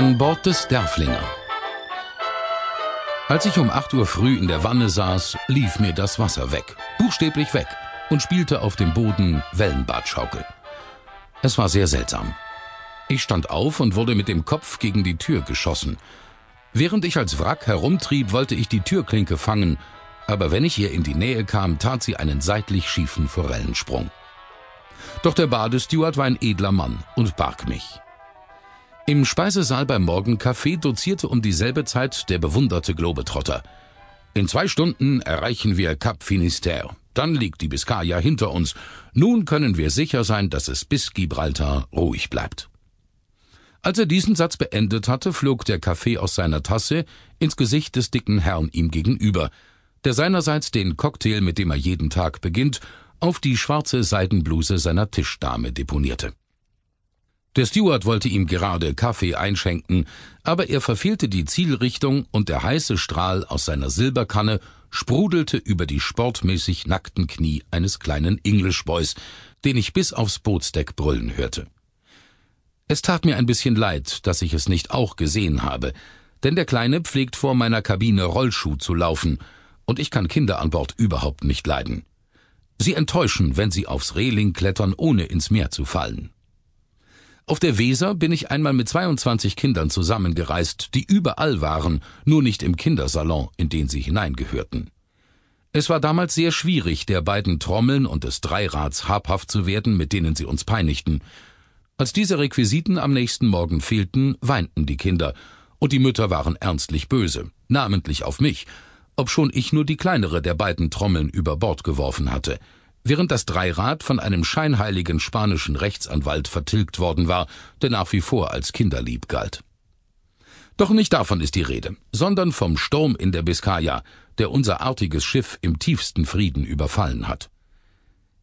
An Bord des Derflinger. Als ich um 8 Uhr früh in der Wanne saß, lief mir das Wasser weg, buchstäblich weg, und spielte auf dem Boden Wellenbadschaukel. Es war sehr seltsam. Ich stand auf und wurde mit dem Kopf gegen die Tür geschossen. Während ich als Wrack herumtrieb, wollte ich die Türklinke fangen, aber wenn ich ihr in die Nähe kam, tat sie einen seitlich schiefen Forellensprung. Doch der Badesteward war ein edler Mann und barg mich. Im Speisesaal beim Morgencafé dozierte um dieselbe Zeit der bewunderte Globetrotter. In zwei Stunden erreichen wir Cap Finisterre. Dann liegt die Biskaya hinter uns. Nun können wir sicher sein, dass es bis Gibraltar ruhig bleibt. Als er diesen Satz beendet hatte, flog der Kaffee aus seiner Tasse ins Gesicht des dicken Herrn ihm gegenüber, der seinerseits den Cocktail, mit dem er jeden Tag beginnt, auf die schwarze Seidenbluse seiner Tischdame deponierte. Der Steward wollte ihm gerade Kaffee einschenken, aber er verfehlte die Zielrichtung und der heiße Strahl aus seiner Silberkanne sprudelte über die sportmäßig nackten Knie eines kleinen English Boys, den ich bis aufs Bootsdeck brüllen hörte. Es tat mir ein bisschen leid, dass ich es nicht auch gesehen habe, denn der Kleine pflegt vor meiner Kabine Rollschuh zu laufen, und ich kann Kinder an Bord überhaupt nicht leiden. Sie enttäuschen, wenn sie aufs Reling klettern, ohne ins Meer zu fallen. Auf der Weser bin ich einmal mit 22 Kindern zusammengereist, die überall waren, nur nicht im Kindersalon, in den sie hineingehörten. Es war damals sehr schwierig, der beiden Trommeln und des Dreirads habhaft zu werden, mit denen sie uns peinigten. Als diese Requisiten am nächsten Morgen fehlten, weinten die Kinder, und die Mütter waren ernstlich böse, namentlich auf mich, obschon ich nur die kleinere der beiden Trommeln über Bord geworfen hatte – während das Dreirad von einem scheinheiligen spanischen Rechtsanwalt vertilgt worden war, der nach wie vor als kinderlieb galt. Doch nicht davon ist die Rede, sondern vom Sturm in der Biskaya, der unser artiges Schiff im tiefsten Frieden überfallen hat.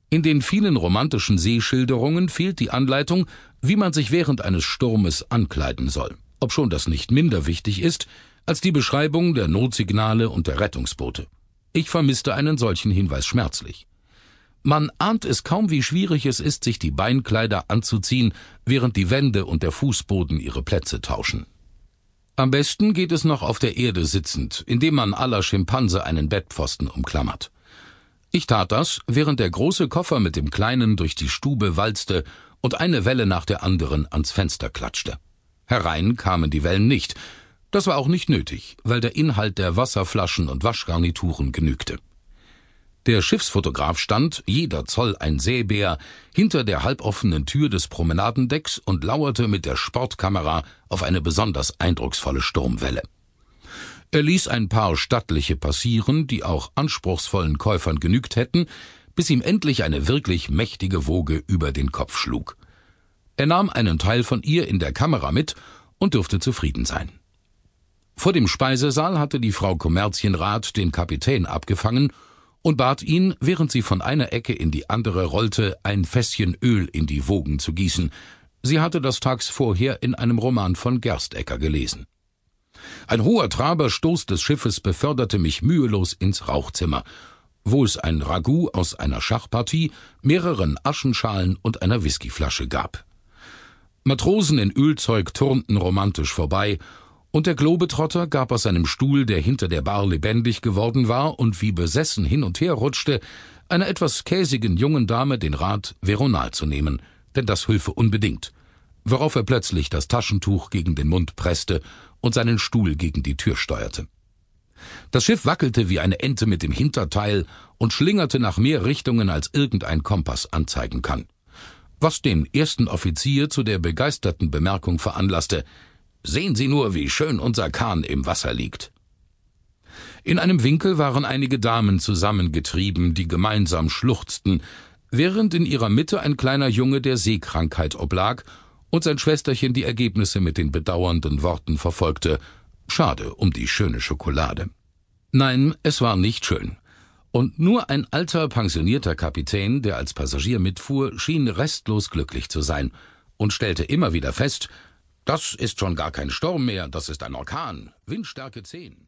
In den vielen romantischen Seeschilderungen fehlt die Anleitung, wie man sich während eines Sturmes ankleiden soll, obschon das nicht minder wichtig ist als die Beschreibung der Notsignale und der Rettungsboote. Ich vermisste einen solchen Hinweis schmerzlich. Man ahnt es kaum, wie schwierig es ist, sich die Beinkleider anzuziehen, während die Wände und der Fußboden ihre Plätze tauschen. Am besten geht es noch auf der Erde sitzend, indem man aller Schimpanse einen Bettpfosten umklammert. Ich tat das, während der große Koffer mit dem Kleinen durch die Stube walzte und eine Welle nach der anderen ans Fenster klatschte. Herein kamen die Wellen nicht. Das war auch nicht nötig, weil der Inhalt der Wasserflaschen und Waschgarnituren genügte. Der Schiffsfotograf stand, jeder Zoll ein Seebär, hinter der halboffenen Tür des Promenadendecks und lauerte mit der Sportkamera auf eine besonders eindrucksvolle Sturmwelle. Er ließ ein paar stattliche passieren, die auch anspruchsvollen Käufern genügt hätten, bis ihm endlich eine wirklich mächtige Woge über den Kopf schlug. Er nahm einen Teil von ihr in der Kamera mit und dürfte zufrieden sein. Vor dem Speisesaal hatte die Frau Kommerzienrat den Kapitän abgefangen und bat ihn, während sie von einer Ecke in die andere rollte, ein Fässchen Öl in die Wogen zu gießen. Sie hatte das tags vorher in einem Roman von Gerstecker gelesen. Ein hoher Traberstoß des Schiffes beförderte mich mühelos ins Rauchzimmer, wo es ein Ragout aus einer Schachpartie, mehreren Aschenschalen und einer Whiskyflasche gab. Matrosen in Ölzeug turnten romantisch vorbei und der Globetrotter gab aus seinem Stuhl, der hinter der Bar lebendig geworden war und wie besessen hin und her rutschte, einer etwas käsigen jungen Dame den Rat, Veronal zu nehmen, denn das hülfe unbedingt, worauf er plötzlich das Taschentuch gegen den Mund presste und seinen Stuhl gegen die Tür steuerte. Das Schiff wackelte wie eine Ente mit dem Hinterteil und schlingerte nach mehr Richtungen, als irgendein Kompass anzeigen kann. Was den ersten Offizier zu der begeisterten Bemerkung veranlasste, Sehen Sie nur, wie schön unser Kahn im Wasser liegt. In einem Winkel waren einige Damen zusammengetrieben, die gemeinsam schluchzten, während in ihrer Mitte ein kleiner Junge der Seekrankheit oblag und sein Schwesterchen die Ergebnisse mit den bedauernden Worten verfolgte Schade um die schöne Schokolade. Nein, es war nicht schön. Und nur ein alter, pensionierter Kapitän, der als Passagier mitfuhr, schien restlos glücklich zu sein und stellte immer wieder fest, das ist schon gar kein Sturm mehr, das ist ein Orkan. Windstärke 10.